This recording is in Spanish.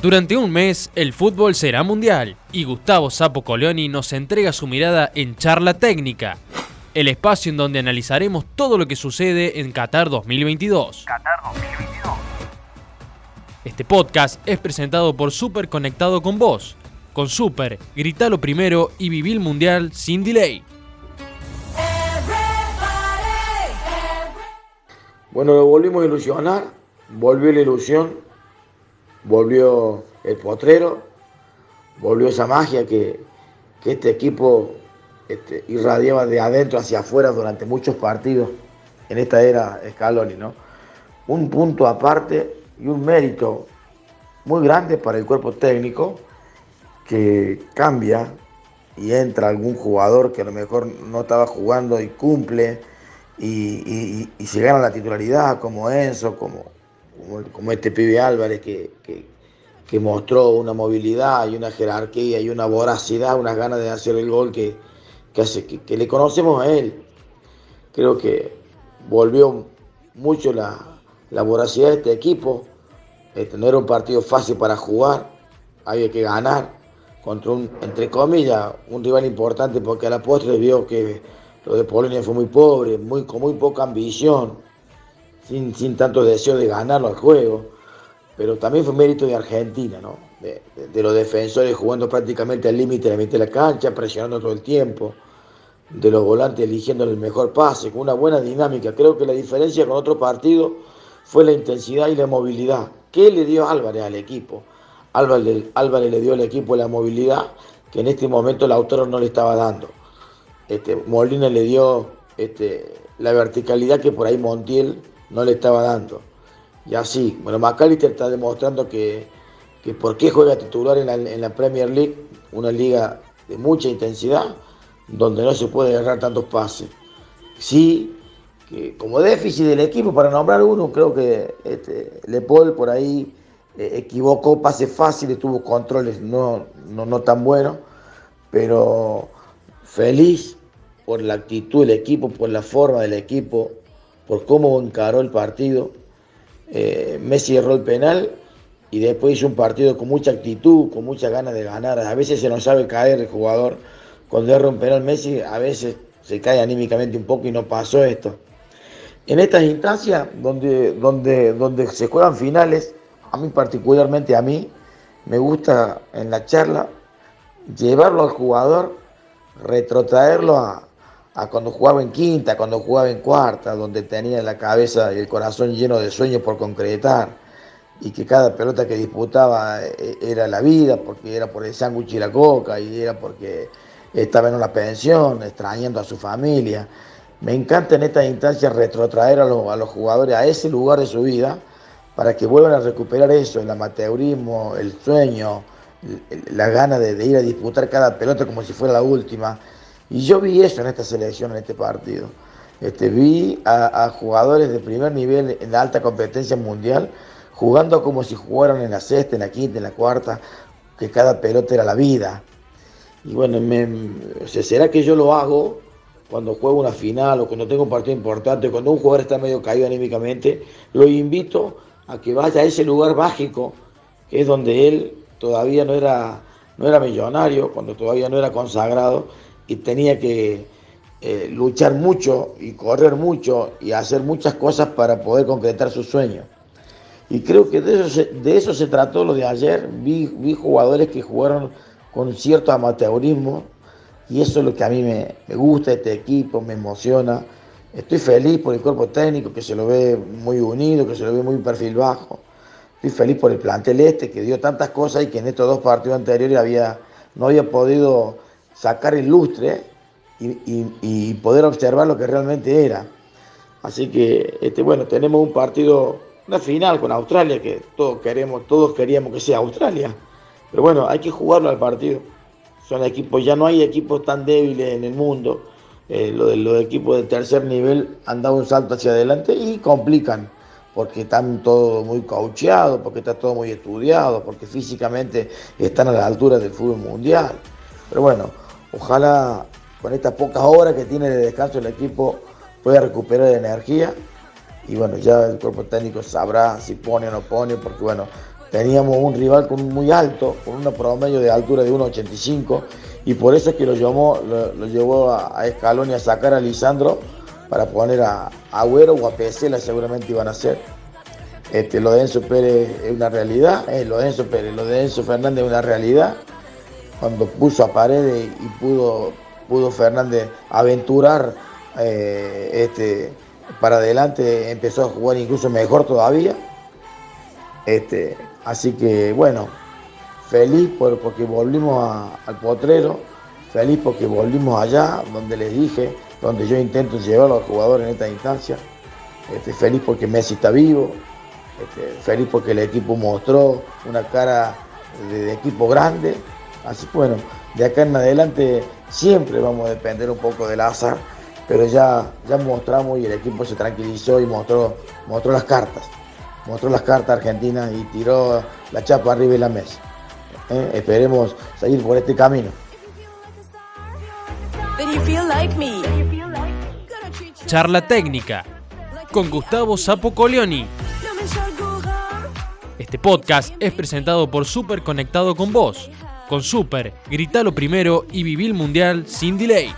Durante un mes, el fútbol será mundial y Gustavo Sapo Colioni nos entrega su mirada en Charla Técnica, el espacio en donde analizaremos todo lo que sucede en Qatar 2022. Qatar 2022. Este podcast es presentado por Super Conectado con Vos. Con Super, gritalo primero y viví el mundial sin delay. Bueno, lo volvimos a ilusionar, volvió la ilusión volvió el potrero, volvió esa magia que, este equipo este, irradiaba de adentro hacia afuera durante muchos partidos en esta era Scaloni, ¿no? Un punto aparte y un mérito muy grande para el cuerpo técnico que cambia y entra algún jugador que a lo mejor no estaba jugando y cumple y, se gana la titularidad como Enzo, como, como, este pibe Álvarez que, que, mostró una movilidad y una jerarquía y una voracidad, unas ganas de hacer el gol que, hace, que, le conocemos a él. Creo que volvió mucho la, voracidad de este equipo. Este, no era un partido fácil para jugar, había que ganar contra un, entre comillas, un rival importante porque a la postre vio que lo de Polonia fue muy pobre, muy, con muy poca ambición sin, tanto deseo de ganarlo al juego, pero también fue mérito de Argentina, ¿no? de, los defensores jugando prácticamente al límite de la mitad de la cancha, presionando todo el tiempo, de los volantes eligiendo el mejor pase, con una buena dinámica. Creo que la diferencia con otro partido fue la intensidad y la movilidad. ¿Qué le dio Álvarez al equipo? Álvarez, le dio al equipo la movilidad que en este momento el autor no le estaba dando. Este, Molina le dio este, la verticalidad que por ahí Montiel no le estaba dando. Y así, bueno, McAllister está demostrando que, que por qué juega titular en la, Premier League, una liga de mucha intensidad, donde no se puede agarrar tantos pases. Sí, que como déficit del equipo, para nombrar uno, creo que este, Le Paul por ahí eh, equivocó pases fáciles, tuvo controles no, no, no tan buenos, pero feliz por la actitud del equipo, por la forma del equipo, por cómo encaró el partido. Eh, Messi erró el penal y después hizo un partido con mucha actitud, con muchas ganas de ganar. A veces se nos sabe caer el jugador. Cuando erra un penal Messi, a veces se cae anímicamente un poco y no pasó esto. En estas instancias donde, donde, donde se juegan finales, a mí particularmente a mí, me gusta en la charla llevarlo al jugador, retrotraerlo a, a cuando jugaba en quinta, cuando jugaba en cuarta, donde tenía la cabeza y el corazón lleno de sueños por concretar y que cada pelota que disputaba eh, era la vida, porque era por el sándwich y la coca y era porque estaba en una pensión, extrañando a su familia. Me encanta en esta instancia retrotraer a los jugadores a ese lugar de su vida para que vuelvan a recuperar eso, el amateurismo, el sueño, la gana de ir a disputar cada pelota como si fuera la última y yo vi eso en esta selección, en este partido. Este, vi a, jugadores de primer nivel en la alta competencia mundial jugando como si jugaran en la sexta, en la quinta, en la cuarta, que cada pelota era la vida. Y bueno, ¿será que yo lo hago cuando juego una final o cuando tengo un partido importante, cuando un jugador está medio caído anímicamente? Lo invito a que vaya a ese lugar mágico, que es donde él todavía no era, no era millonario, cuando todavía no era consagrado, y tenía que eh, luchar mucho y correr mucho y hacer muchas cosas para poder concretar sus sueños. Y creo que de eso se, de eso se trató lo de ayer. Vi, vi jugadores que jugaron con cierto amateurismo y eso es lo que a mí me, me gusta, este equipo, me emociona. Estoy feliz por el cuerpo técnico que se lo ve muy unido, que se lo ve muy perfil bajo. Estoy feliz por el plantel este que dio tantas cosas y que en estos dos partidos anteriores había, no había podido sacar el lustre y, poder observar lo que realmente era. Así que, este, bueno, tenemos un partido, una final con Australia, que todos queremos, todos queríamos que sea Australia. Pero bueno, hay que jugarlo al partido. Son equipos, ya no hay equipos tan débiles en el mundo. Eh, lo de los equipos de tercer nivel han dado un salto hacia adelante y complican, porque están todos muy caucheados, porque está todo muy estudiado, porque físicamente están a la altura del fútbol mundial. Pero bueno, Ojalá con estas pocas horas que tiene de descanso el equipo pueda recuperar energía y bueno, ya el cuerpo técnico sabrá si pone o no pone, porque bueno, teníamos un rival con muy alto, con una promedio de altura de 1,85 y por eso es que lo llevó, lo, llevó a, Escalón y a sacar a Lisandro para poner a Agüero o a Pesela seguramente iban a ser. Este, lo de Enzo Pérez es una realidad, eh, lo de Enzo Pérez, lo de Enzo Fernández es una realidad. Cuando puso a Paredes y pudo, pudo Fernández aventurar eh, este, para adelante, empezó a jugar incluso mejor todavía. Este, así que bueno, feliz porque volvimos al potrero, feliz porque volvimos allá, donde les dije, donde yo intento llevar a los jugadores en esta instancia. Este, feliz porque Messi está vivo, este, feliz porque el equipo mostró una cara de, equipo grande. Así que bueno, de acá en adelante siempre vamos a depender un poco del azar, pero ya, ya mostramos y el equipo se tranquilizó y mostró, mostró las cartas. Mostró las cartas Argentina y tiró la chapa arriba de la mesa. ¿eh? Esperemos seguir por este camino. Charla técnica con Gustavo Sapo Coleoni. Este podcast es presentado por Super Conectado con Vos. Con Super, gritalo primero y viví el mundial sin delay.